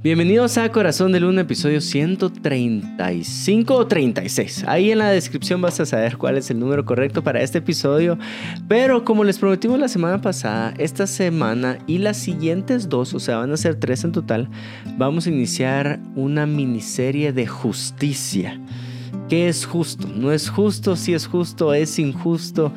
Bienvenidos a Corazón de Luna, episodio 135 o 36. Ahí en la descripción vas a saber cuál es el número correcto para este episodio. Pero como les prometimos la semana pasada, esta semana y las siguientes dos, o sea, van a ser tres en total, vamos a iniciar una miniserie de justicia. ¿Qué es justo? No es justo, si es justo, es injusto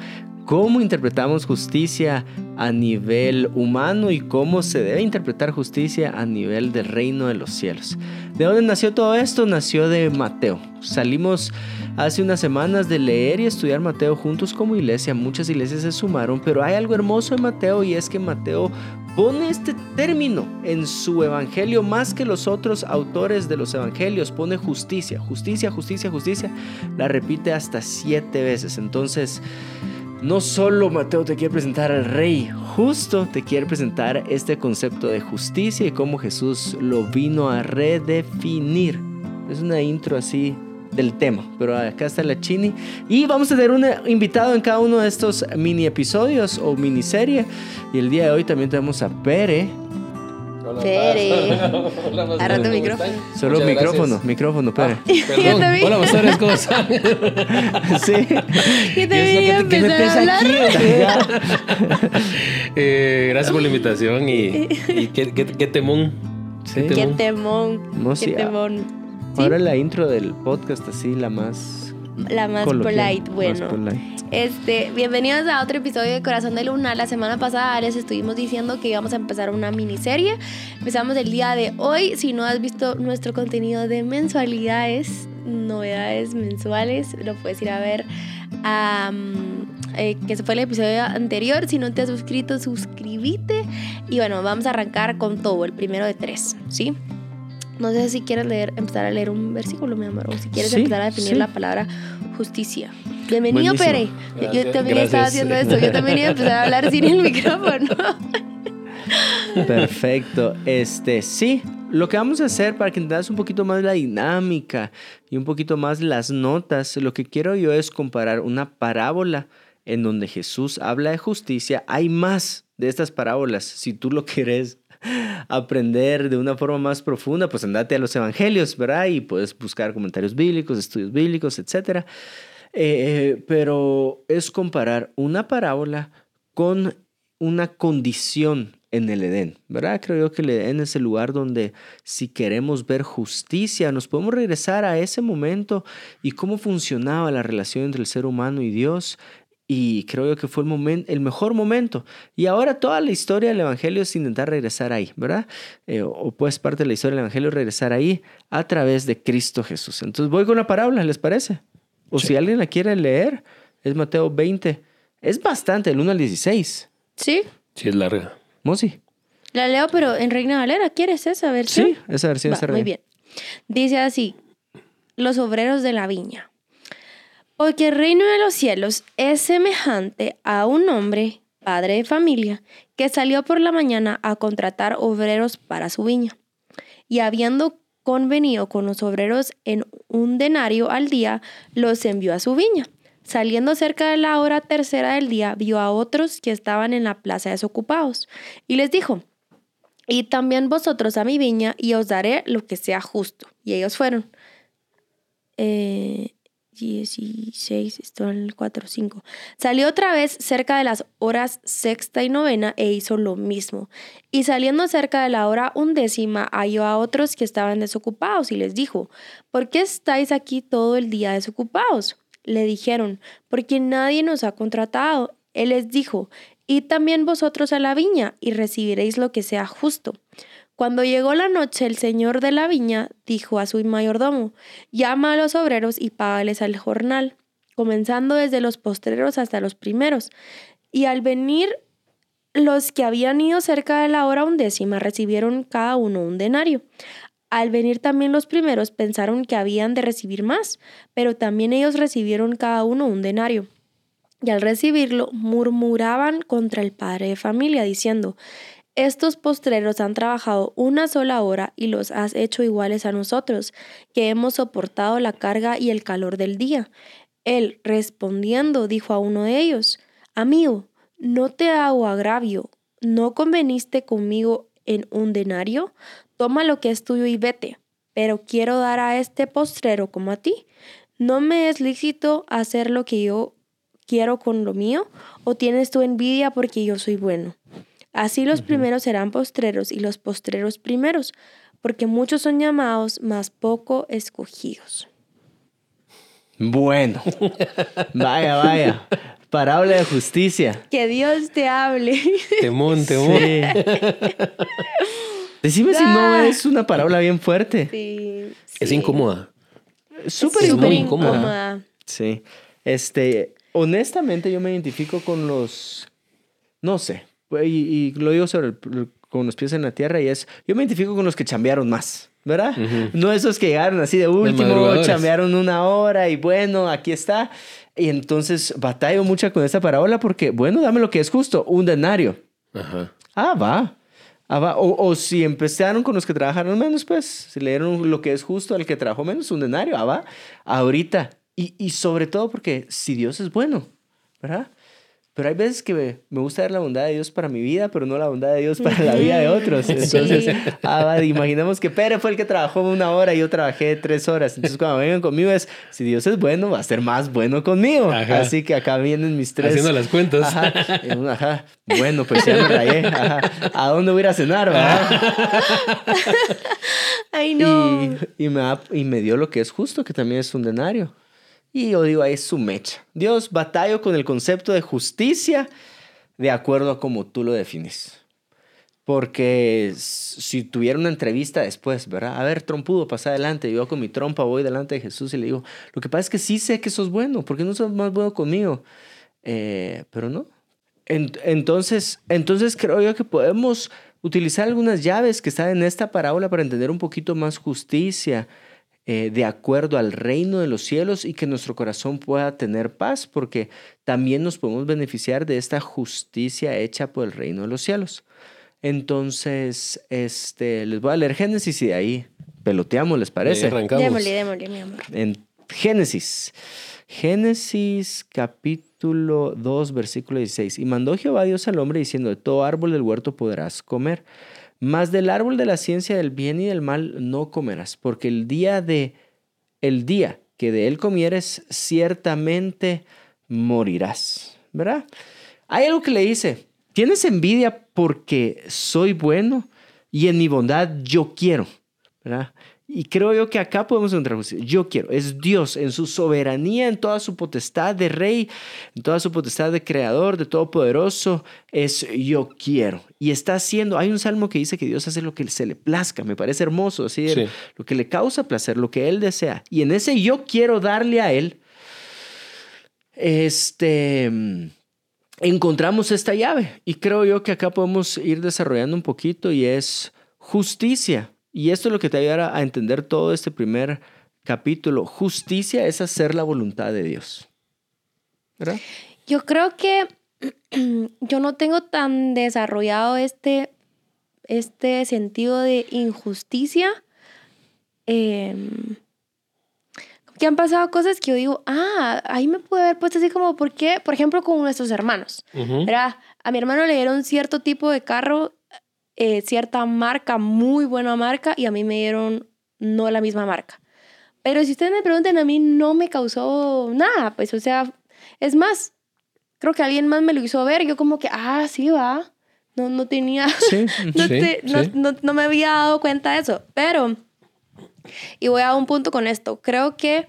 cómo interpretamos justicia a nivel humano y cómo se debe interpretar justicia a nivel del reino de los cielos. ¿De dónde nació todo esto? Nació de Mateo. Salimos hace unas semanas de leer y estudiar Mateo juntos como iglesia. Muchas iglesias se sumaron, pero hay algo hermoso en Mateo y es que Mateo pone este término en su evangelio más que los otros autores de los evangelios. Pone justicia, justicia, justicia, justicia. La repite hasta siete veces. Entonces... No solo Mateo te quiere presentar al rey, justo te quiere presentar este concepto de justicia y cómo Jesús lo vino a redefinir. Es una intro así del tema, pero acá está la chini. Y vamos a tener un invitado en cada uno de estos mini episodios o miniserie. Y el día de hoy también tenemos a Pere Pere. Agarra tu micrófono. Solo Muchas micrófono, gracias. micrófono, Pere. Perdón. también. Hola, pastores, ¿cómo están? sí. ¿Qué te ¿Qué iba a empezar a hablar? aquí? Eh, gracias por la invitación y, y qué, qué- qué temón. Sí. Qué Qué temón. No, Qué sí, ah. temón. Sí, Ahora la intro del podcast así, la más la más polite. Bueno, más polite. este, bienvenidos a otro episodio de Corazón de Luna. La semana pasada les estuvimos diciendo que íbamos a empezar una miniserie. Empezamos el día de hoy. Si no has visto nuestro contenido de mensualidades, novedades mensuales, lo puedes ir a ver. eh, que fue el episodio anterior. Si no te has suscrito, suscríbete. Y bueno, vamos a arrancar con todo, el primero de tres, ¿sí? No sé si quieres leer, empezar a leer un versículo, mi amor, o si quieres Sí, empezar a definir sí. la palabra justicia. Bienvenido, Buenísimo. Pere. Yo- Gracias, también estaba haciendo esto. Yo también iba a empezar a hablar sin el micrófono. Perfecto. Este, sí, lo que vamos a hacer para que entendas un poquito más la dinámica y un poquito más las notas, lo que quiero yo es comparar una parábola en donde Jesús habla de justicia. Hay más de estas parábolas. Si tú lo quieres aprender de una forma más profunda, pues andate a los evangelios, ¿verdad? Y puedes buscar comentarios bíblicos, estudios bíblicos, etc. pero es comparar una parábola con una condición en el Edén, ¿verdad? Creo yo que el Edén es el lugar donde si queremos ver justicia, nos podemos regresar a ese momento y cómo funcionaba la relación entre el ser humano y Dios. Y creo yo que fue el, momento, el mejor momento. Y ahora toda la historia del Evangelio es intentar regresar ahí, ¿verdad? Eh, o pues parte de la historia del Evangelio es regresar ahí a través de Cristo Jesús. Entonces voy con la parábola, ¿les parece? O si alguien la quiere leer, es Mateo 20. Es bastante, el 1 al 16. Sí, Sí, es larga. Mosi. la leo, pero en Reina Valera. ¿Quieres esa versión? Sí, esa versión Va, muy bien. Dice así, los obreros de la viña. Porque el reino de los cielos es semejante a un hombre, padre de familia, que salió por la mañana a contratar obreros para su viña. Y habiendo convenido con los obreros en un denario al día, los envió a su viña. Saliendo cerca de la hora tercera del día, vio a otros que estaban en la plaza desocupados, y les dijo, y también vosotros a mi viña y os daré lo que sea justo. Y ellos fueron. Eh, 16, esto en el 4, 5. Salió otra vez cerca de las horas sexta y novena e hizo lo mismo. Y saliendo cerca de la hora undécima, halló a otros que estaban desocupados y les dijo, ¿por qué estáis aquí todo el día desocupados? Le dijeron, porque nadie nos ha contratado. Él les dijo, Id también vosotros a la viña y recibiréis lo que sea justo. Cuando llegó la noche, el señor de la viña dijo a su mayordomo, llama a los obreros y págales al jornal, comenzando desde los postreros hasta los primeros. Y al venir los que habían ido cerca de la hora undécima recibieron cada uno un denario. Al venir también los primeros pensaron que habían de recibir más, pero también ellos recibieron cada uno un denario. Y al recibirlo murmuraban contra el padre de familia, diciendo, estos postreros han trabajado una sola hora y los has hecho iguales a nosotros, que hemos soportado la carga y el calor del día. Él, respondiendo, dijo a uno de ellos, Amigo, no te hago agravio, ¿no conveniste conmigo en un denario? toma lo que es tuyo y vete, pero quiero dar a este postrero como a ti. ¿No me es lícito hacer lo que yo quiero con lo mío? ¿O tienes tu envidia porque yo soy bueno? Así los primeros serán postreros y los postreros primeros, porque muchos son llamados, mas poco escogidos. Bueno, vaya, vaya. Parábola de justicia. Que Dios te hable. Temón, temón. Sí. Decime si no es una parábola bien fuerte. Sí, Es sí. incómoda. Súper Es Súper incómoda. incómoda. incómoda. Sí. Este, honestamente yo me identifico con los, no sé, y, y lo digo sobre el- con los pies en la tierra y es, yo me identifico con los que chambearon más, ¿verdad? Ujú. No esos que llegaron así de último, chambearon una hora y bueno, aquí está. Y entonces batallo mucho con esta parábola porque, bueno, dame lo que es justo, un denario. Ajá. Ah, va. Ah, va. O, o si empezaron con los que trabajaron menos, pues, si le dieron lo que es justo al que trabajó menos, un denario, ah, va. Ahorita. Y, y sobre todo porque si Dios es bueno, ¿verdad? Pero hay veces que me, me gusta ver la bondad de Dios para mi vida, pero no la bondad de Dios para la vida de otros. Entonces, Sí. ah, imaginemos que Pere fue el que trabajó una hora y yo trabajé tres horas. Entonces, cuando vengan conmigo es, si Dios es bueno, va a ser más bueno conmigo. Ajá. Así que acá vienen mis tres. Haciendo las cuentas. Ajá. Ajá. Bueno, pues ya me rayé. Ajá. ¿A dónde voy a ir a cenar? Ay, no. Y, y me y me dio lo que es justo, que también es un denario. Y ahí es su mecha. Dios, batallo con el concepto de justicia de acuerdo a como tú lo defines. Porque si tuviera una entrevista después, ¿verdad? A ver, trompudo, pasa adelante. Yo con mi trompa voy delante de Jesús y le digo, lo que pasa es que sí sé que sos bueno, ¿por qué no sos más bueno conmigo? Eh, pero no. En- entonces, entonces creo yo que podemos utilizar algunas llaves que están en esta parábola para entender un poquito más justicia eh, de acuerdo al reino de los cielos y que nuestro corazón pueda tener paz, porque también nos podemos beneficiar de esta justicia hecha por el reino de los cielos. Entonces, este, les voy a leer Génesis y de ahí peloteamos, ¿les parece? Démosle, démosle, mi amor. en Génesis. Génesis capítulo 2, versículo 16. Y mandó Jehová Dios al hombre diciendo, de todo árbol del huerto podrás comer, mas del árbol de la ciencia del bien y del mal no comerás, porque el día de el día que de él comieres ciertamente morirás, ¿verdad? Hay algo que le dice, tienes envidia porque soy bueno y en mi bondad yo quiero, ¿verdad? Y creo yo que acá podemos encontrar justicia. Yo quiero, es Dios en su soberanía, en toda su potestad de rey, en toda su potestad de creador, de todopoderoso, es yo quiero. Y está haciendo, hay un salmo que dice que Dios hace lo que se le plazca, me parece hermoso, así, Sí. lo que le causa placer, lo que Él desea. Y en ese yo quiero darle a Él, este, encontramos esta llave. Y creo yo que acá podemos ir desarrollando un poquito y es justicia. Y esto es lo que te ayudará a entender todo este primer capítulo. Justicia es hacer la voluntad de Dios. ¿Verdad? Yo creo que yo no tengo tan desarrollado este, este sentido de injusticia. Em, que han pasado cosas que yo digo, ah, ahí me puede haber puesto así como, ¿por qué? Por ejemplo, con nuestros hermanos. Ujú. ¿verdad? A mi hermano le dieron cierto tipo de carro, eh, cierta marca, muy buena marca, y a mí me dieron no la misma marca. Pero si ustedes me preguntan, a mí no me causó nada, pues, o sea, es más, creo que alguien más me lo hizo ver, yo como que, ah, sí, va, no, no tenía, Sí. no, Sí, te- no- sí. no- no me había dado cuenta de eso, pero, y voy a un punto con esto, creo que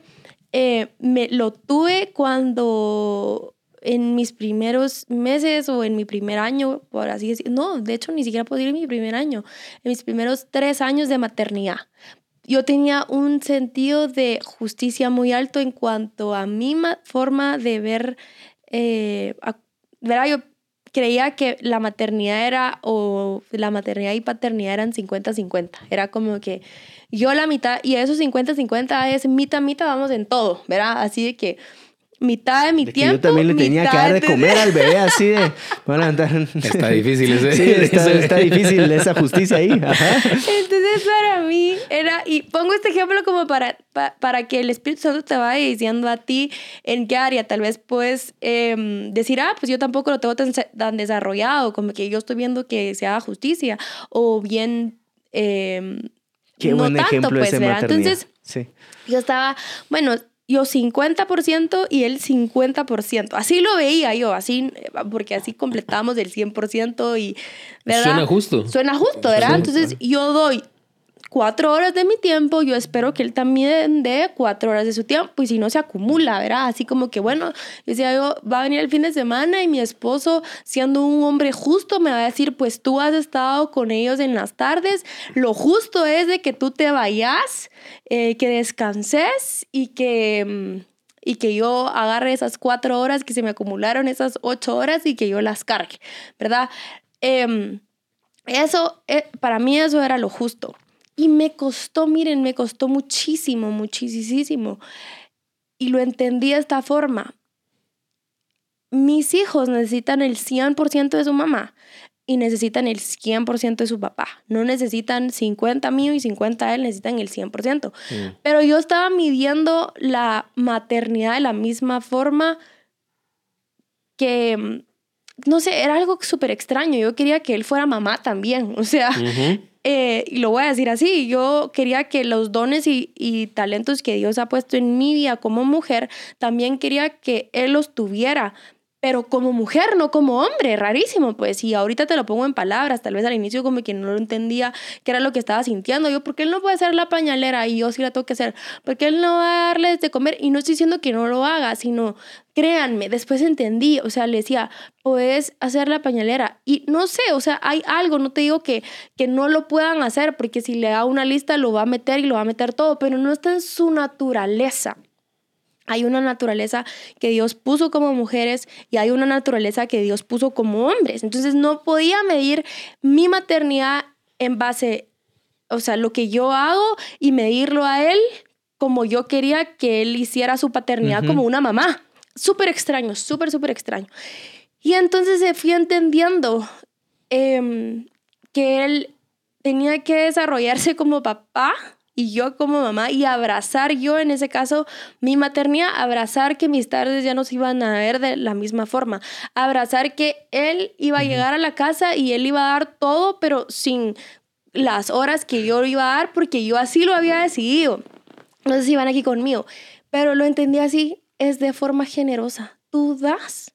eh, me lo tuve cuando en mis primeros meses o en mi primer año, por así decirlo, no, de hecho ni siquiera puedo decir en mi primer año, en mis primeros tres años de maternidad. Yo tenía un sentido de justicia muy alto en cuanto a mi ma- forma de ver, eh. Yo creía que la maternidad era, o la maternidad y paternidad eran 50-50. Era como que yo la mitad, y esos 50-50 es mitad, mitad, vamos en todo, ¿verdad? Así de que mitad de mi De que tiempo. yo también le tenía que dar de comer al bebé así de... Levantar. Está difícil ese. Sí, está, está difícil esa justicia ahí. Ajá. Entonces para mí era, y pongo este ejemplo como para, pa- para que el Espíritu Santo te vaya diciendo a ti en qué área tal vez puedes em, decir, ah, pues yo tampoco lo tengo tan, desarrollado, como que yo estoy viendo que se haga justicia, o bien eh, Qué no buen tanto, ejemplo pues, ese. Entonces, sí. yo estaba, bueno, yo 50% y él 50%. Así lo veía yo, así, porque así completábamos el 100% y, ¿verdad? Suena justo. Suena justo, ¿verdad? Entonces yo doy cuatro horas de mi tiempo, yo espero que él también dé cuatro horas de su tiempo y si no se acumula, ¿verdad? Así como que, bueno, yo decía yo, va a venir el fin de semana y mi esposo, siendo un hombre justo, me va a decir, pues tú has estado con ellos en las tardes, lo justo es de que tú te vayas, eh, que descanses y que... mm, y que yo agarre esas cuatro horas que se me acumularon, esas ocho horas y que yo las cargue, ¿verdad? Em, eso, eh, para mí eso era lo justo. Y me costó, miren, me costó muchísimo, muchísimo. Y lo entendí de esta forma. Mis hijos necesitan el 100% de su mamá y necesitan el 100% de su papá. No necesitan 50 mío y 50 de él, necesitan el 100%. Mm. Pero yo estaba midiendo la maternidad de la misma forma que, mm, no sé, era algo súper extraño. Yo quería que él fuera mamá también. O sea. Eh, y lo voy a decir así, yo quería que los dones y, y talentos que Dios ha puesto en mi vida como mujer, también quería que Él los tuviera, pero como mujer, no como hombre, rarísimo, pues, y ahorita te lo pongo en palabras, tal vez al inicio como que no lo entendía qué era lo que estaba sintiendo, yo, porque Él no puede ser la pañalera y yo sí la tengo que hacer, porque Él no va a darles de comer, y no estoy diciendo que no lo haga, sino, créanme, después entendí, o sea, le decía, puedes hacer la pañalera, y no sé, o sea, hay algo, no te digo que, que no lo puedan hacer, porque si le da una lista lo va a meter y lo va a meter todo, pero no está en su naturaleza. Hay una naturaleza que Dios puso como mujeres y hay una naturaleza que Dios puso como hombres. Entonces no podía medir mi maternidad en base, o sea, lo que yo hago y medirlo a él como yo quería que él hiciera su paternidad como una mamá. Súper extraño, súper, súper extraño. Y entonces se fui entendiendo em, que él tenía que desarrollarse como papá y yo como mamá y abrazar yo en ese caso mi maternidad, abrazar que mis tardes ya no se iban a ver de la misma forma, abrazar que él iba a llegar a la casa y él iba a dar todo, pero sin las horas que yo iba a dar porque yo así lo había decidido. No sé si van aquí conmigo, pero lo entendí así, es de forma generosa. Tú das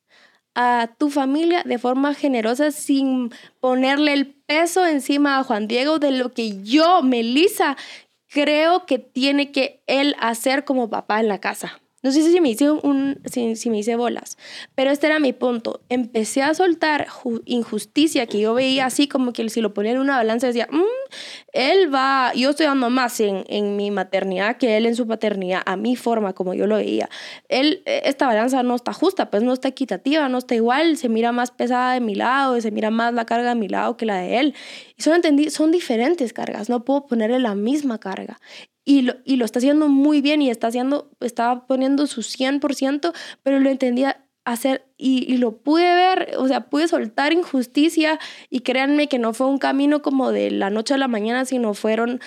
a tu familia de forma generosa sin ponerle el peso encima a Juan Diego de lo que yo, Melissa, creo que tiene que él hacer como papá en la casa. No sé si me hice, si, me hice bolas, pero este era mi punto. Empecé a soltar ju- injusticia que yo veía así como que si lo ponía en una balanza decía, "Mm, él va, yo estoy dando más en, en mi maternidad que él en su paternidad, a mi forma como yo lo veía. Él, eh, esta balanza no está justa, pues no está equitativa, no está igual, se mira más pesada de mi lado, se mira más la carga de mi lado que la de él. Y entendí, son diferentes cargas, no puedo ponerle la misma carga. Y lo, y lo está haciendo muy bien y está haciendo, estaba poniendo su 100%, pero lo entendía hacer y, y lo pude ver, o sea, pude soltar injusticia y créanme que no fue un camino como de la noche a la mañana, sino fueron,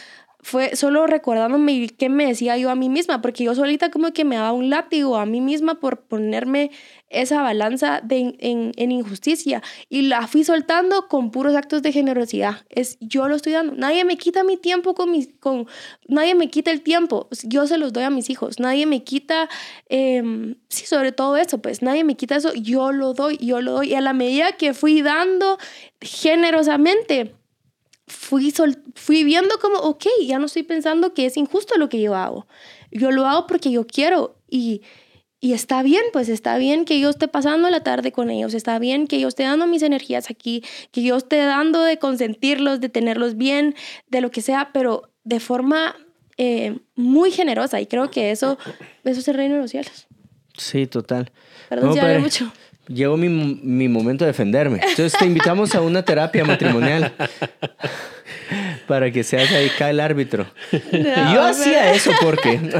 fue solo recordándome qué me decía yo a mí misma, porque yo solita como que me daba un látigo a mí misma por ponerme esa balanza de, en, en injusticia y la fui soltando con puros actos de generosidad. Es yo lo estoy dando. Nadie me quita mi tiempo con mis, con, nadie me quita el tiempo. Yo se los doy a mis hijos. Nadie me quita, eh, sí, sobre todo eso, pues nadie me quita eso. Yo lo doy, yo lo doy. Y a la medida que fui dando generosamente, fui, sol- fui viendo como, ok, ya no estoy pensando que es injusto lo que yo hago. Yo lo hago porque yo quiero y, y está bien, pues está bien que yo esté pasando la tarde con ellos, está bien que yo esté dando mis energías aquí, que yo esté dando de consentirlos, de tenerlos bien, de lo que sea, pero de forma eh, muy generosa y creo que eso, eso es el reino de los cielos. Sí, total. Perdón No, si hablé padre. mucho. Llegó mi, mi momento de defenderme. Entonces te invitamos a una terapia matrimonial para que seas ahí acá el árbitro. yo hacía eso porque...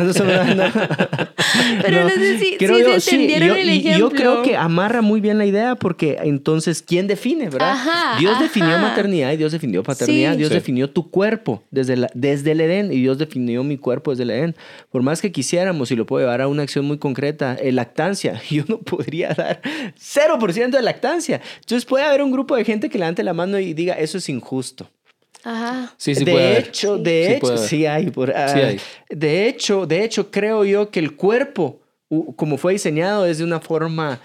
Pero no sé si- si se entendieron yo, el y yo ejemplo. creo que amarra muy bien la idea porque entonces, ¿quién define, verdad? Ajá, Dios definió maternidad y Dios definió paternidad. Sí. Dios Sí. definió tu cuerpo desde, la- desde el Edén y Dios definió mi cuerpo desde el Edén. Por más que quisiéramos y lo puedo llevar a una acción muy concreta, eh, lactancia, yo no podría dar 0% de lactancia. Entonces puede haber un grupo de gente que levante la mano y diga, eso es injusto. Ajá. Sí, sí de puede haber. hecho, Sí de hecho, puede sí hay, por- ah, Sí hay. De hecho, de hecho, creo yo que el cuerpo, como fue diseñado, es de una forma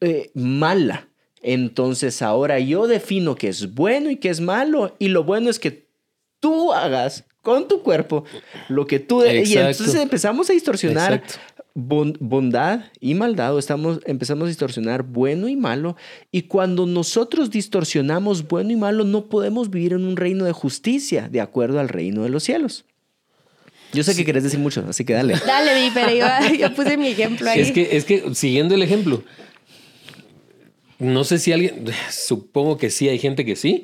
eh, mala. Entonces ahora yo defino qué es bueno y qué es malo. Y lo bueno es que tú hagas con tu cuerpo lo que tú... Y Exacto. entonces empezamos a distorsionar Exacto. Bon- bondad y maldad. o Estamos, empezamos a distorsionar bueno y malo. Y cuando nosotros distorsionamos bueno y malo, no podemos vivir en un reino de justicia de acuerdo al reino de los cielos. Yo sé que querés decir mucho, así que dale. Dale, vi, pero yo, yo puse mi ejemplo ahí. Es que, es que, siguiendo el ejemplo, no sé si alguien, supongo que sí hay gente que sí,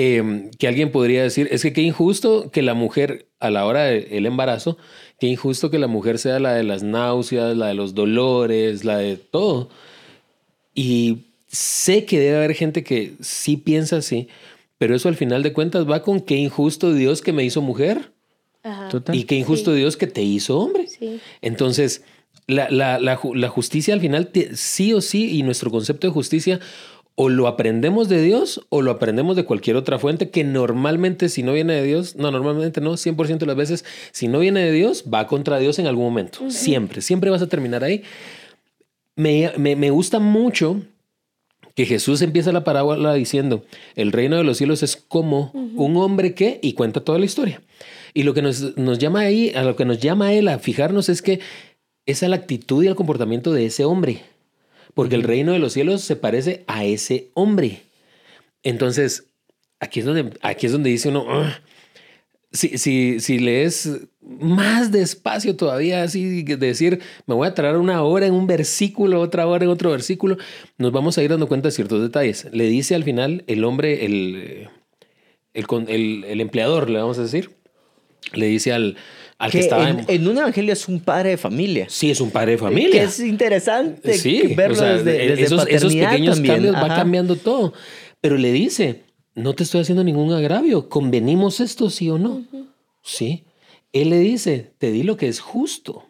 eh, que alguien podría decir, es que qué injusto que la mujer a la hora del embarazo, qué injusto que la mujer sea la de las náuseas, la de los dolores, la de todo. Y sé que debe haber gente que sí piensa así, pero eso al final de cuentas va con qué injusto Dios que me hizo mujer Ajá. Total. y qué injusto Dios que te hizo hombre. Sí. Entonces, la, la- la la justicia al final, te- sí o sí, y nuestro concepto de justicia, o lo aprendemos de Dios o lo aprendemos de cualquier otra fuente que normalmente si no viene de Dios, no, normalmente no, 100% de las veces, si no viene de Dios, va contra Dios en algún momento. Siempre, siempre vas a terminar ahí. Me, me- me gusta mucho que Jesús empieza la parábola diciendo, el reino de los cielos es como un hombre que, y cuenta toda la historia. Y lo que nos, nos llama ahí, a lo que nos llama a él a fijarnos es que es a la actitud y al comportamiento de ese hombre. Porque el reino de los cielos se parece a ese hombre. Entonces, aquí es donde, aquí es donde dice uno, "Ugh". si, si, si lees más despacio todavía, así de decir, me voy a traer una hora en un versículo, otra hora en otro versículo, nos vamos a ir dando cuenta de ciertos detalles. Le dice al final el hombre, el, el, el- el empleador, le vamos a decir, le dice al, al que, Que estaba... en, un evangelio es un padre de familia. sí, es un padre de Que familia. es interesante Sí, verlo o sea, desde, e- desde esos, esos paternidad pequeños también. cambios va cambiando todo. Pero le dice, no te estoy haciendo ningún agravio, convenimos esto, sí o no. Sí. Él le dice, te di lo que es justo.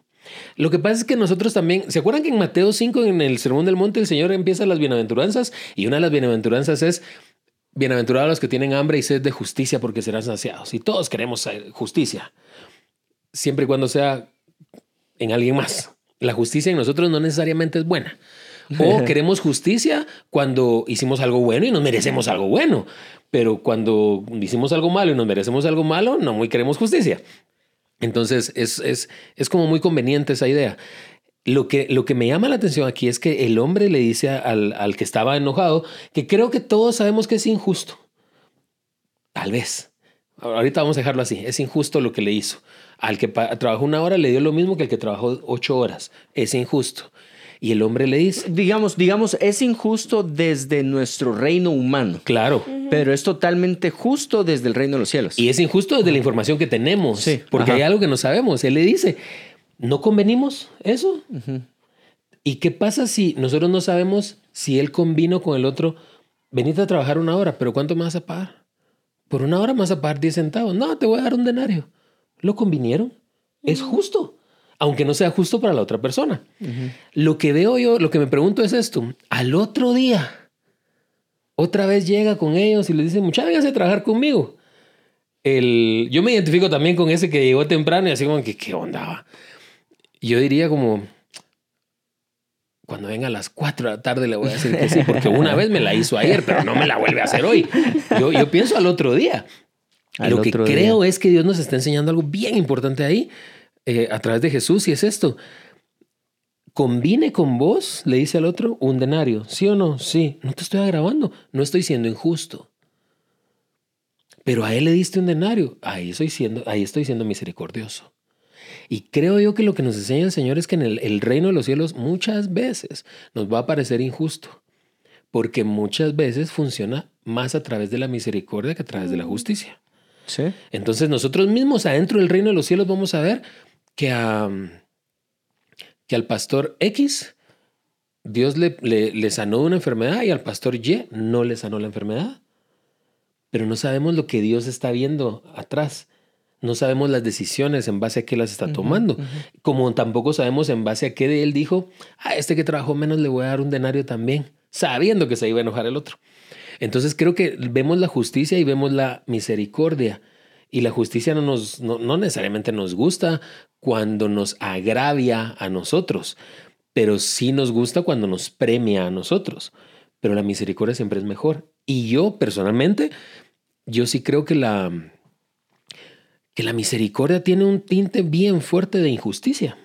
Lo que pasa es que nosotros también, ¿se acuerdan que en Mateo 5, en el Sermón del Monte, el Señor empieza las bienaventuranzas? Y una de las bienaventuranzas es, bienaventurados los que tienen hambre y sed de justicia porque serán saciados. Y todos queremos eh, justicia, siempre y cuando sea en alguien más. La justicia en nosotros no necesariamente es buena. O queremos justicia cuando hicimos algo bueno y nos merecemos algo bueno. Pero cuando hicimos algo malo y nos merecemos algo malo, no muy queremos justicia. Entonces es, es, es como muy conveniente esa idea. Lo que, lo que me llama la atención aquí es que el hombre le dice al, al que estaba enojado que creo que todos sabemos que es injusto. Tal vez. Ahorita vamos a dejarlo así. Es injusto lo que le hizo. Al que trabajó una hora le dio lo mismo que al que trabajó ocho horas. Es injusto. Y el hombre le dice, Digamos, digamos, es injusto desde nuestro reino humano, claro. pero es totalmente justo desde el reino de los cielos. Y es injusto desde la información que tenemos. Sí, porque ajá. hay algo que no sabemos. Él le dice, ¿no convenimos eso? ¿Y qué pasa si nosotros no sabemos si él convino con el otro? Venite a trabajar una hora, pero ¿cuánto me vas a pagar? Por una hora me vas a pagar 10 centavos. No, te voy a dar un denario. ¿Lo convinieron? Es justo, aunque no sea justo para la otra persona. Lo que veo yo, lo que me pregunto es esto. Al otro día, otra vez llega con ellos y les dice, muchachos, vénganse a trabajar conmigo. El, yo me identifico también con ese que llegó temprano y así como que, ¿qué onda? va?". Yo diría como, cuando venga a las 4 de la tarde le voy a decir que sí, porque una vez me la hizo ayer, pero no me la vuelve a hacer hoy. Yo, yo pienso al otro día. Al Lo que otro creo es que Dios nos está enseñando algo bien importante ahí eh, a través de Jesús y es esto. Combine con vos, le dice al otro, un denario. ¿Sí o no? Sí. No te estoy agravando. No estoy siendo injusto. Pero a él le diste un denario. Ahí estoy siendo, ahí estoy siendo misericordioso. Y creo yo que lo que nos enseña el Señor es que en el, el reino de los cielos muchas veces nos va a parecer injusto. Porque muchas veces funciona más a través de la misericordia que a través de la justicia. Sí. Entonces nosotros mismos adentro del reino de los cielos vamos a ver que, a, que al pastor X Dios le, le, le sanó de una enfermedad y al pastor Y no le sanó la enfermedad. Pero no sabemos lo que Dios está viendo atrás. No sabemos las decisiones en base a qué las está tomando. Como tampoco sabemos en base a qué de él dijo, a este que trabajó menos le voy a dar un denario también, sabiendo que se iba a enojar el otro. Entonces creo que vemos la justicia y vemos la misericordia. Y la justicia no, nos, no, no necesariamente nos gusta cuando nos agravia a nosotros, pero sí nos gusta cuando nos premia a nosotros. Pero la misericordia siempre es mejor. Y yo personalmente, yo sí creo que la, que la misericordia tiene un tinte bien fuerte de injusticia.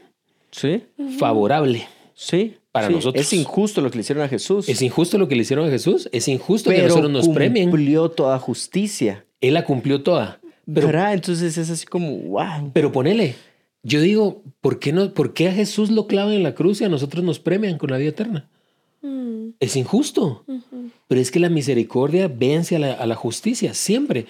Sí. Favorable. Sí. Para sí. nosotros. Es injusto lo que le hicieron a Jesús. Es injusto lo que le hicieron a Jesús. Es injusto que pero nosotros nos premien. cumplió toda justicia. Él la cumplió toda. Pero, ¿Verdad? Entonces es así como, wow. pero ponele. Yo digo, ¿por qué, no, ¿por qué a Jesús lo clavan en la cruz y a nosotros nos premian con la vida eterna? Mm, Es injusto. Pero es que la misericordia vence a la, a la justicia, siempre.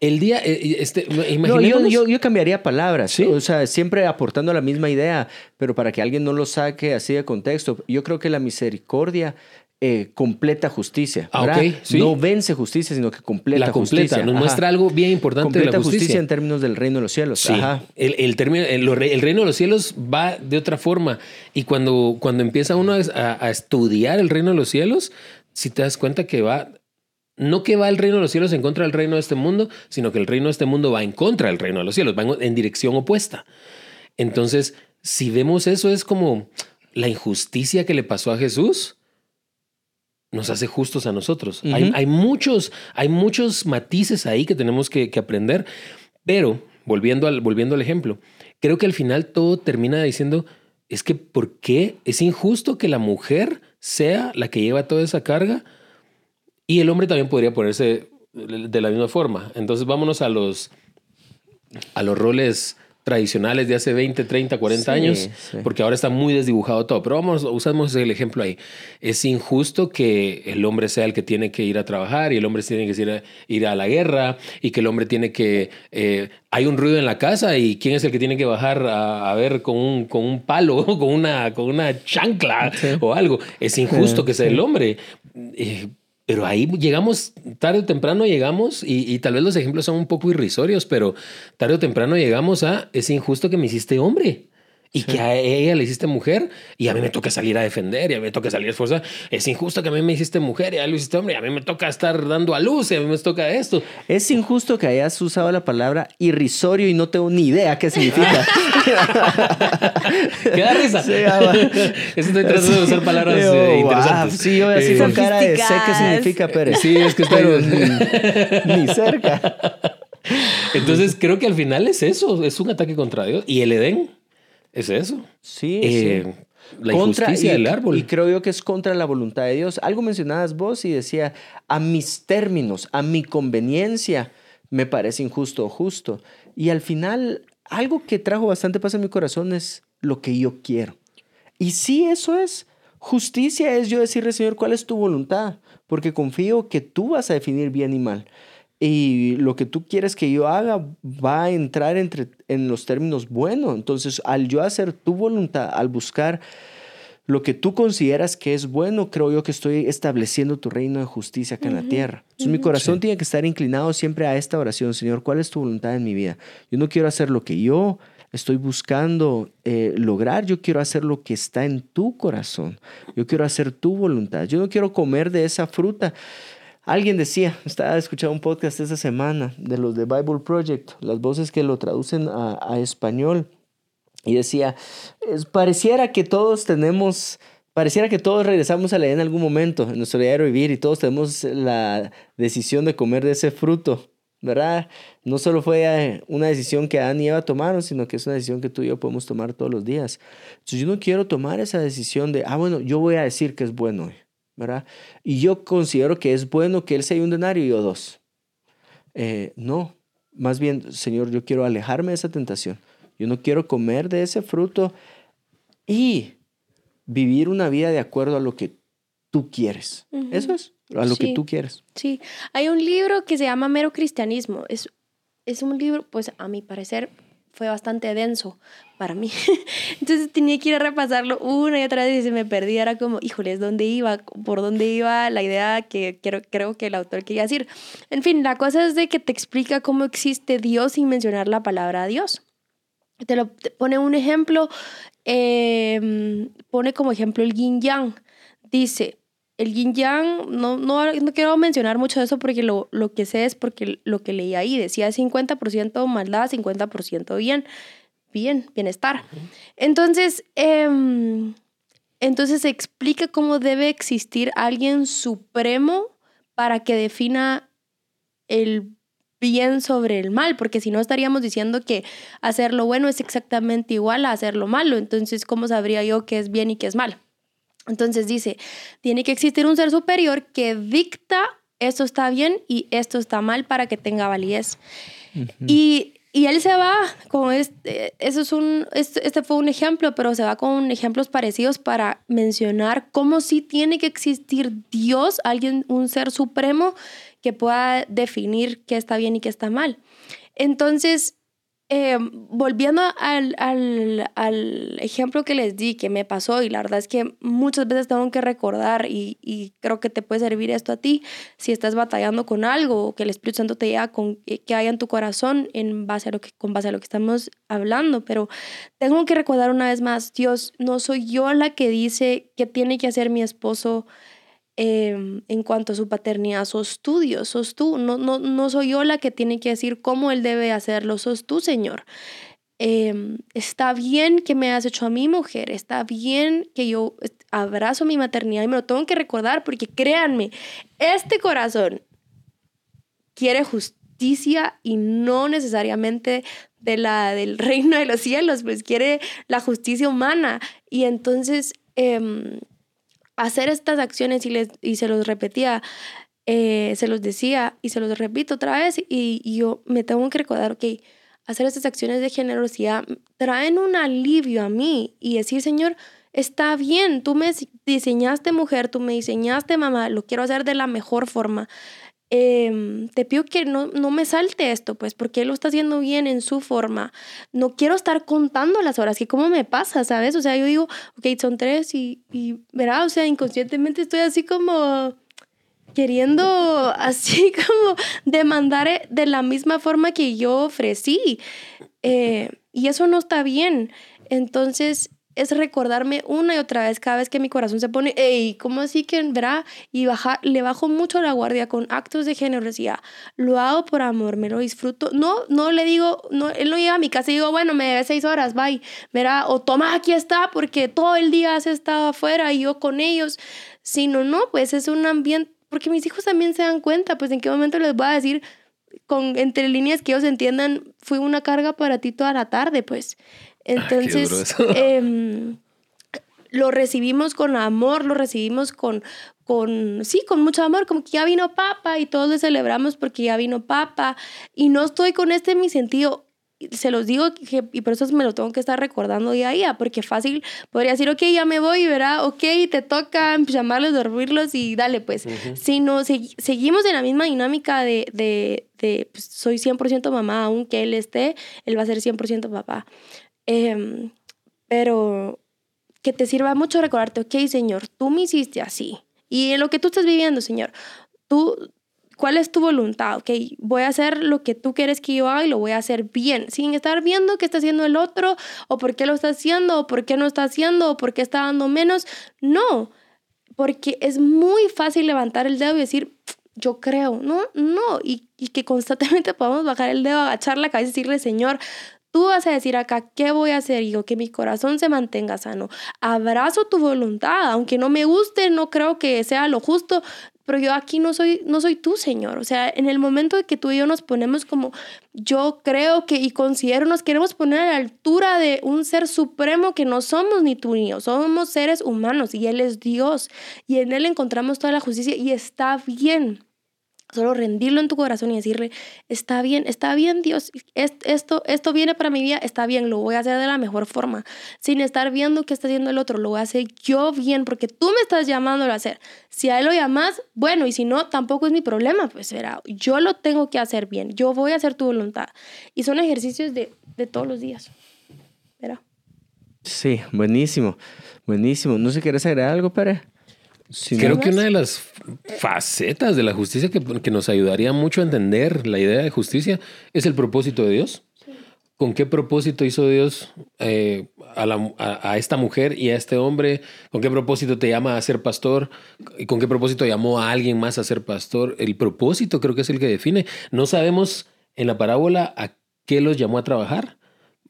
El día, eh, este, No, yo, yo, yo cambiaría palabras, Sí. o sea, siempre aportando la misma idea, pero para que alguien no lo saque así de contexto, yo creo que la misericordia eh, completa justicia, Ah. No vence justicia, sino que completa la completa, justicia. nos Ajá. muestra algo bien importante completa de la justicia. en términos del reino de los cielos. Sí, Ajá. El, el término, el, reino de los cielos va de otra forma. Y cuando, cuando empieza uno a, a- a estudiar el reino de los cielos, si te das cuenta que va, no que va el reino de los cielos en contra del reino de este mundo, sino que el reino de este mundo va en contra del reino de los cielos, va en, dirección opuesta. Entonces, si vemos eso, es como la injusticia que le pasó a Jesús nos hace justos a nosotros. hay muchos, hay muchos matices ahí que tenemos que, que aprender, pero volviendo al, volviendo al ejemplo, creo que al final todo termina diciendo, es que ¿por qué es injusto que la mujer sea la que lleva toda esa carga? Y el hombre también podría ponerse de la misma forma. Entonces vámonos a los, a los roles tradicionales de hace 20, 30, 40 Sí, años, sí. porque ahora está muy desdibujado todo. Pero vamos, usamos el ejemplo ahí. Es injusto que el hombre sea el que tiene que ir a trabajar y el hombre tiene que ir a, ir a la guerra y que el hombre tiene que... eh, hay un ruido en la casa y quién es el que tiene que bajar a, a ver con un, con un palo, con una, con una chancla o algo. Es injusto que sea el hombre. Eh, pero ahí llegamos, tarde o temprano llegamos, y, tal vez los ejemplos son un poco irrisorios, pero tarde o temprano llegamos a, es injusto que me hiciste hombre. Y que a ella le hiciste mujer y a mí me toca salir a defender y a mí me toca salir a esforzar. Es injusto que a mí me hiciste mujer y a él lo hiciste hombre y a mí me toca estar dando a luz y a mí me toca esto. Es injusto que hayas usado la palabra irrisorio y no tengo ni idea qué significa. ¿Qué da risa? Sí, ah. Estoy tratando de usar palabras Yo, eh, wow, interesantes. Sí, yo así Eh, con cara de sé qué significa, Pérez. Sí, es que estoy- ni cerca. Entonces creo que al final es eso, es un ataque contra Dios. Y el Edén es eso. Sí, Eh, sí. La Contra- injusticia y- del árbol. Y creo yo que es contra la voluntad de Dios. Algo mencionabas vos y decía, a mis términos, a mi conveniencia, me parece injusto o justo. Y al final, algo que trajo bastante paz en mi corazón es lo que yo quiero. Y sí, eso es. Justicia es yo decirle, Señor, ¿cuál es tu voluntad? Porque confío que tú vas a definir bien y mal. Y lo que tú quieres que yo haga va a entrar entre, en los términos buenos. Entonces, al yo hacer tu voluntad, al buscar lo que tú consideras que es bueno, creo yo que estoy estableciendo tu reino de justicia acá en la tierra. Entonces, mi corazón tiene que estar inclinado siempre a esta oración. Señor, ¿cuál es tu voluntad en mi vida? Yo no quiero hacer lo que yo estoy buscando eh, lograr, yo quiero hacer lo que está en tu corazón. Yo quiero hacer tu voluntad. Yo no quiero comer de esa fruta. Alguien decía, estaba escuchando un podcast esta semana de los de Bible Project, las voces que lo traducen a, a español, y decía, pareciera que todos tenemos, pareciera que todos regresamos a la en algún momento en nuestro diario vivir y todos tenemos la decisión de comer de ese fruto, ¿verdad? No solo fue eh, una decisión que Adán y Eva tomaron, sino que es una decisión que tú y yo podemos tomar todos los días. Entonces yo no quiero tomar esa decisión de, ah, bueno, yo voy a decir que es bueno hoy. ¿Verdad? Y yo considero que es bueno que él sea un denario y yo dos. Eh, no, más bien, Señor, yo quiero alejarme de esa tentación. Yo no quiero comer de ese fruto y vivir una vida de acuerdo a lo que tú quieres. Eso es, a lo que tú quieres. Sí, hay un libro que se llama Mero Cristianismo. Es, es un libro, pues a mi parecer, fue bastante denso para mí. Entonces tenía que ir a repasarlo una y otra vez y se me perdía. Era como, híjoles, ¿dónde iba? ¿Por dónde iba la idea que quiero, creo que el autor quería decir? En fin, la cosa es de que te explica cómo existe Dios sin mencionar la palabra Dios. Te lo te pone un ejemplo, eh, pone como ejemplo el yin yang. Dice, el yin yang, no, no, no quiero mencionar mucho de eso porque lo, lo que sé es porque lo que leí ahí decía 50% maldad, 50% bien, bien, bienestar. Entonces, em, entonces se explica cómo debe existir alguien supremo para que defina el bien sobre el mal, porque si no estaríamos diciendo que hacer lo bueno es exactamente igual a hacer lo malo. Entonces, ¿cómo sabría yo qué es bien y qué es mal? Entonces dice, tiene que existir un ser superior que dicta esto está bien y esto está mal para que tenga validez. y, y, él se va con este, eso es un, este, este, fue un ejemplo, pero se va con ejemplos parecidos para mencionar cómo sí tiene que existir Dios, alguien, un ser supremo que pueda definir qué está bien y qué está mal. Entonces, eh, volviendo al, al, al, ejemplo que les di, que me pasó, y la verdad es que muchas veces tengo que recordar, y, y, creo que te puede servir esto a ti, si estás batallando con algo, o que el Espíritu Santo te diga con, eh, que haya en tu corazón en base a lo que, con base a lo que estamos hablando, pero tengo que recordar una vez más, Dios, no soy yo la que dice que tiene que hacer mi esposo Em, en cuanto a su paternidad, sos tú, sos tú. No, no, no soy yo la que tiene que decir cómo él debe hacerlo, sos tú, Señor. Em, está bien que me has hecho a mi mujer, está bien que yo abrazo mi maternidad y me lo tengo que recordar porque créanme, este corazón quiere justicia y no necesariamente de la del reino de los cielos, pues quiere la justicia humana. Y entonces... Eh, hacer estas acciones y, les, y se los repetía, eh, se los decía y se los repito otra vez y, yo me tengo que recordar, ok, hacer estas acciones de generosidad traen un alivio a mí y decir, Señor, está bien, tú me diseñaste mujer, tú me diseñaste mamá, lo quiero hacer de la mejor forma. Em, te pido que no, no me salte esto, pues, porque él lo está haciendo bien en su forma. No quiero estar contando las horas, que cómo me pasa, ¿sabes? O sea, yo digo, ok, son tres y, y verá, o sea, inconscientemente estoy así como queriendo, así como demandar eh, de la misma forma que yo ofrecí. Eh, y eso no está bien. Entonces, es recordarme una y otra vez cada vez que mi corazón se pone, hey, ¿cómo así que verá? Y baja, le bajo mucho la guardia con actos de generosidad. Lo hago por amor, me lo disfruto. No, no le digo, no, él no llega a mi casa y digo, bueno, me debe seis horas, bye. Verá, o toma, aquí está, porque todo el día has estado afuera y yo con ellos. Sino, no, pues es un ambiente, porque mis hijos también se dan cuenta, pues en qué momento les voy a decir con entre líneas que ellos entiendan, fui una carga para ti toda la tarde, pues. Entonces, em, lo recibimos con amor, lo recibimos con, con, sí, con mucho amor, como que ya vino papa y todos le celebramos porque ya vino papa y no estoy con este en mi sentido. Se los digo y por eso me lo tengo que estar recordando día a día, porque fácil podría decir, ok, ya me voy, verá, ok, te toca llamarlos, dormirlos y dale, pues. Si no, seguimos en la misma dinámica de, de, de pues, soy 100% mamá, aunque él esté, él va a ser 100% papá. Em, pero que te sirva mucho recordarte, ok, Señor, tú me hiciste así. Y en lo que tú estás viviendo, Señor, tú, ¿cuál es tu voluntad? Ok, voy a hacer lo que tú quieres que yo haga y lo voy a hacer bien, sin estar viendo qué está haciendo el otro, o por qué lo está haciendo, o por qué no está haciendo, o por qué está dando menos. No, porque es muy fácil levantar el dedo y decir, yo creo, no, no, y, y que constantemente podamos bajar el dedo, agachar la cabeza y decirle, Señor, Tú vas a decir acá, ¿qué voy a hacer? yo, que mi corazón se mantenga sano. Abrazo tu voluntad, aunque no me guste, no creo que sea lo justo, pero yo aquí no soy, no soy tú, Señor. O sea, en el momento de que tú y yo nos ponemos como, yo creo que y considero, nos queremos poner a la altura de un ser supremo que no somos ni tú ni yo, somos seres humanos y Él es Dios y en Él encontramos toda la justicia y está bien. Solo rendirlo en tu corazón y decirle, está bien, está bien Dios, esto, esto viene para mi vida, está bien, lo voy a hacer de la mejor forma, sin estar viendo qué está haciendo el otro, lo voy a hacer yo bien, porque tú me estás llamando a hacer. Si a él lo llamas, bueno, y si no, tampoco es mi problema, pues será, yo lo tengo que hacer bien, yo voy a hacer tu voluntad. Y son ejercicios de, de todos los días. Verá. Sí, buenísimo, buenísimo. ¿No se quieres agregar algo, Pere? Creo que una de las facetas de la justicia que, que, nos ayudaría mucho a entender la idea de justicia es el propósito de Dios. con qué propósito hizo Dios eh, a, la- a- esta mujer y a este hombre, con qué propósito te llama a ser pastor y con qué propósito llamó a alguien más a ser pastor. El propósito creo que es el que define. No sabemos en la parábola a qué los llamó a trabajar.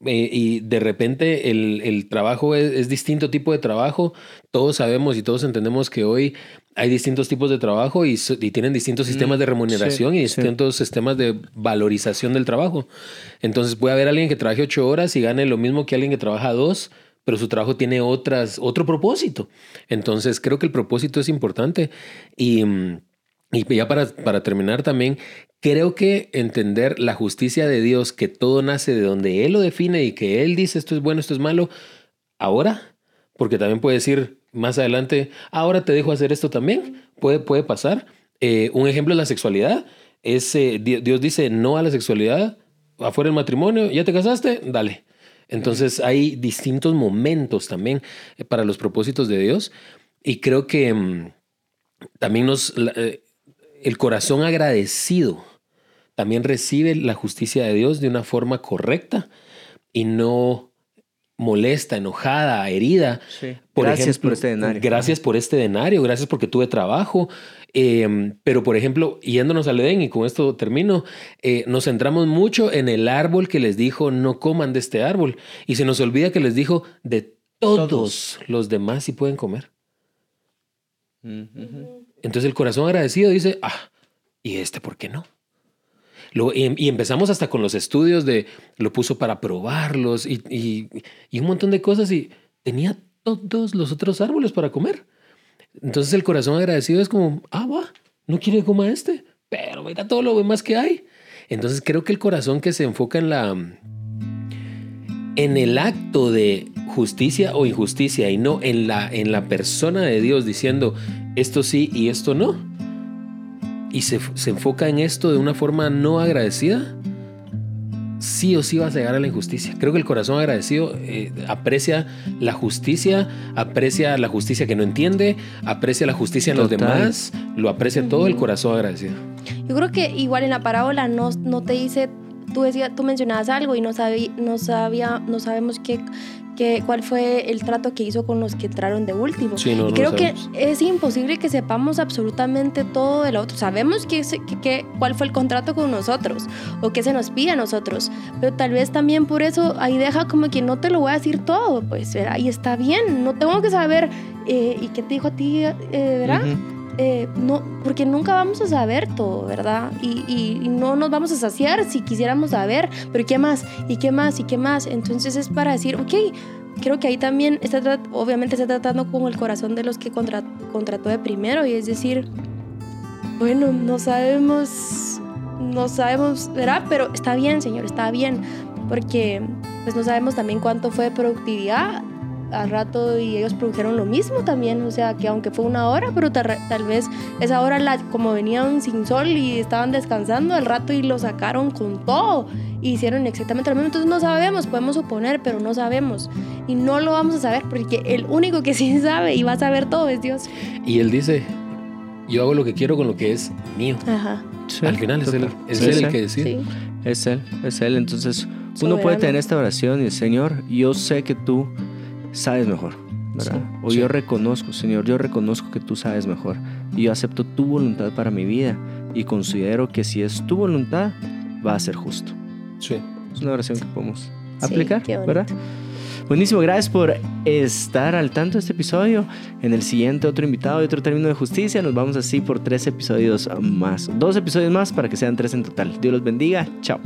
eh, y de repente el, el trabajo es distinto tipo de trabajo. Todos sabemos y todos entendemos que hoy hay distintos tipos de trabajo y, tienen distintos sistemas de remuneración sí, y sí. distintos sistemas de valorización del trabajo. Entonces puede haber alguien que trabaje ocho horas y gane lo mismo que alguien que trabaja dos, pero su trabajo tiene otras, otro propósito. Entonces creo que el propósito es importante. Y, mm, y ya para, para terminar también, creo que entender la justicia de Dios, que todo nace de donde Él lo define y que Él dice esto es bueno, esto es malo, ahora, porque también puede decir más adelante, ahora te dejo hacer esto también, puede, puede pasar. Eh, un ejemplo es la sexualidad. Es, eh, Di- Dios dice no a la sexualidad, afuera del matrimonio, ya te casaste, dale. Entonces hay distintos momentos también eh, para los propósitos de Dios y creo que mm, también nos, el corazón agradecido también recibe la justicia de Dios de una forma correcta y no molesta, enojada, herida. Sí. Gracias por este denario. Gracias por este denario, gracias porque tuve trabajo. Eh, pero, por ejemplo, yéndonos al Edén, y con esto termino, eh, nos centramos mucho en el árbol que les dijo no coman de este árbol. Y se nos olvida que les dijo de todos, Todos. los demás sí pueden comer. Mm. Entonces el corazón agradecido dice, ah, ¿y este por qué no? Luego, y, empezamos hasta con los estudios de, lo puso para probarlos y un montón de cosas y tenía todos los otros árboles para comer. Entonces el corazón agradecido es como, ah, va, no quiere que coma este, pero mira todo lo demás que hay. Entonces creo que el corazón que se enfoca en la en el acto de justicia o injusticia y no en la en la persona de Dios diciendo esto sí y esto no. Y se, se enfoca en esto de una forma no agradecida, sí o sí vas a llegar a la injusticia. Creo que el corazón agradecido eh, aprecia la justicia, aprecia la justicia que no entiende, aprecia la justicia en los Total. demás, lo aprecia todo el corazón agradecido. Yo creo que igual en la parábola no, no te dice, tú, decías, tú mencionabas algo y no, sabí, no, sabía, no sabemos qué, qué, cuál fue el trato que hizo con los que entraron de último. Sí, no, y no creo lo que es imposible que sepamos absolutamente todo del otro. Sabemos que, que- que- cuál fue el contrato con nosotros o qué se nos pide a nosotros, pero tal vez también por eso ahí deja como que no te lo voy a decir todo, pues, ¿verdad? Y está bien, no tengo que saber, eh, ¿y qué te dijo a ti, eh, verdad? Ujú. Eh, no, porque nunca vamos a saber todo, ¿verdad? Y, no nos vamos a saciar si quisiéramos saber, pero ¿qué más? ¿Y qué más? ¿Y qué más? Entonces es para decir, ok, creo que ahí también está, obviamente está tratando con el corazón de los que contra- contrató de primero y es decir, bueno, no sabemos, no sabemos, ¿verdad? Pero está bien, Señor, está bien, porque pues no sabemos también cuánto fue de productividad al rato y ellos produjeron lo mismo también, o sea, que aunque fue una hora, pero tal, tal vez esa hora, la, como venían sin sol y estaban descansando al rato y lo sacaron con todo, y hicieron exactamente lo mismo, entonces no sabemos, podemos suponer, pero no sabemos, y no lo vamos a saber porque el único que sí sabe y va a saber todo es Dios. Y él dice, yo hago lo que quiero con lo que es mío. Ajá, Sí, Al final es él, es Sí, él sí. el que decide. sí. Es Él, es Él. Entonces, uno Soberano. puede tener esta oración y, Señor, yo sé que tú sabes mejor, ¿verdad? Sí, o sí. yo reconozco, Señor, yo reconozco que tú sabes mejor. Y yo acepto tu voluntad para mi vida y considero que si es tu voluntad, va a ser justo. Sí. Es una oración que podemos aplicar. ¿verdad? Buenísimo, gracias por estar al tanto de este episodio. En el siguiente otro invitado y otro término de justicia. Nos vamos así por tres episodios más. Dos episodios más para que sean tres en total. Dios los bendiga. Chao.